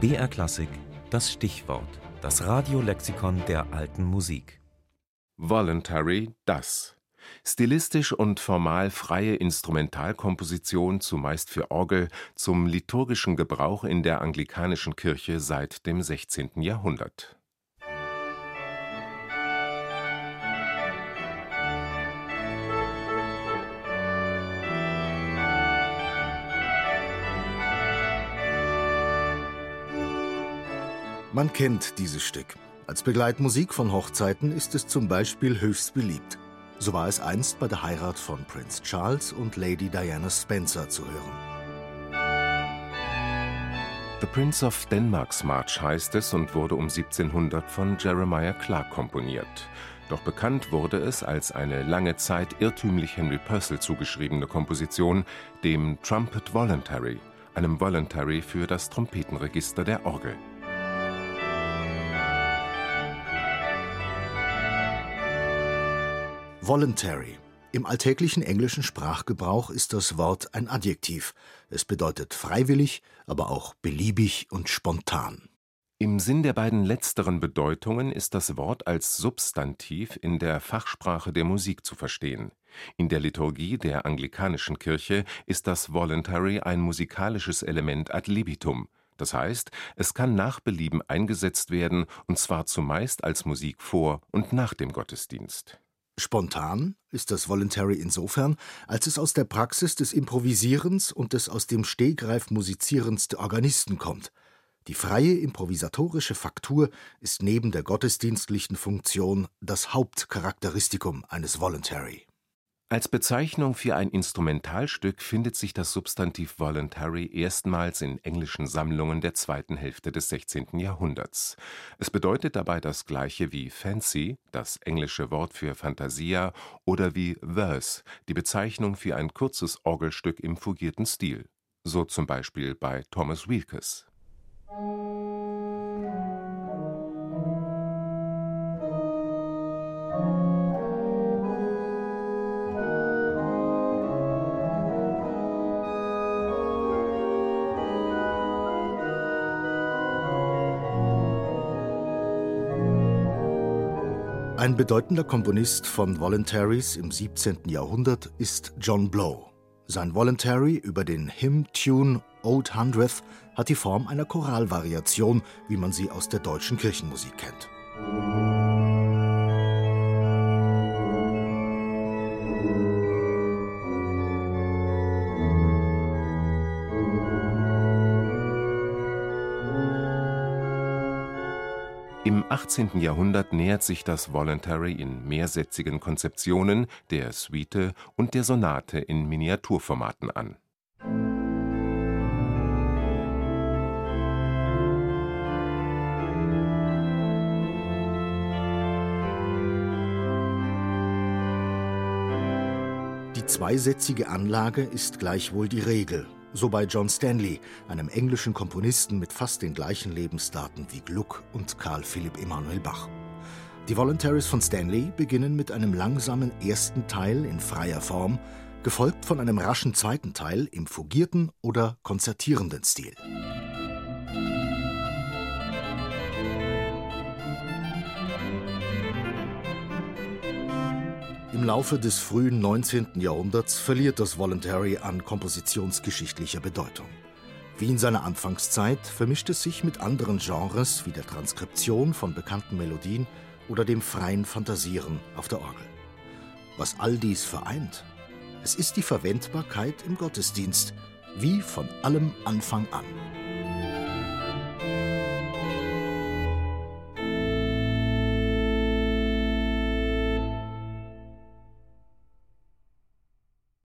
BR Klassik, das Stichwort, das Radiolexikon der alten Musik. Voluntary das. Stilistisch und formal freie Instrumentalkomposition, zumeist für Orgel, zum liturgischen Gebrauch in der anglikanischen Kirche seit dem 16. Jahrhundert Man kennt dieses Stück. Als Begleitmusik von Hochzeiten ist es zum Beispiel höchst beliebt. So war es einst bei der Heirat von Prince Charles und Lady Diana Spencer zu hören. The Prince of Denmark's March heißt es und wurde um 1700 von Jeremiah Clark komponiert. Doch bekannt wurde es als eine lange Zeit irrtümlich Henry Purcell zugeschriebene Komposition, dem Trumpet Voluntary, einem Voluntary für das Trompetenregister der Orgel. Voluntary. Im alltäglichen englischen Sprachgebrauch ist das Wort ein Adjektiv. Es bedeutet freiwillig, aber auch beliebig und spontan. Im Sinn der beiden letzteren Bedeutungen ist das Wort als Substantiv in der Fachsprache der Musik zu verstehen. In der Liturgie der anglikanischen Kirche ist das Voluntary ein musikalisches Element ad libitum, das heißt, es kann nach Belieben eingesetzt werden, und zwar zumeist als Musik vor und nach dem Gottesdienst. Spontan ist das Voluntary insofern, als es aus der Praxis des Improvisierens und des aus dem Stegreif Musizierens der Organisten kommt. Die freie improvisatorische Faktur ist neben der gottesdienstlichen Funktion das Hauptcharakteristikum eines Voluntary als Bezeichnung für ein Instrumentalstück findet sich das Substantiv voluntary erstmals in englischen Sammlungen der zweiten Hälfte des 16. Jahrhunderts. Es bedeutet dabei das gleiche wie fancy, das englische Wort für Fantasia, oder wie verse, die Bezeichnung für ein kurzes Orgelstück im fugierten Stil, so zum Beispiel bei Thomas Weelkes Ein bedeutender Komponist von Voluntaries im 17. Jahrhundert ist John Blow. Sein Voluntary über den Hymn-Tune Old Hundredth hat die Form einer Choralvariation, wie man sie aus der deutschen Kirchenmusik kennt. Im 18. Jahrhundert nähert sich das Voluntary in mehrsätzigen Konzeptionen, der Suite und der Sonate in Miniaturformaten an. Die zweisätzige Anlage ist gleichwohl die Regel so bei John Stanley, einem englischen Komponisten mit fast den gleichen Lebensdaten wie Gluck und Karl Philipp Emanuel Bach. Die Voluntaries von Stanley beginnen mit einem langsamen ersten Teil in freier Form, gefolgt von einem raschen zweiten Teil im fugierten oder konzertierenden Stil. Im Laufe des frühen 19. Jahrhunderts verliert das Voluntary an kompositionsgeschichtlicher Bedeutung. Wie in seiner Anfangszeit vermischt es sich mit anderen Genres wie der Transkription von bekannten Melodien oder dem freien Fantasieren auf der Orgel. Was all dies vereint, es ist die Verwendbarkeit im Gottesdienst, wie von allem Anfang an.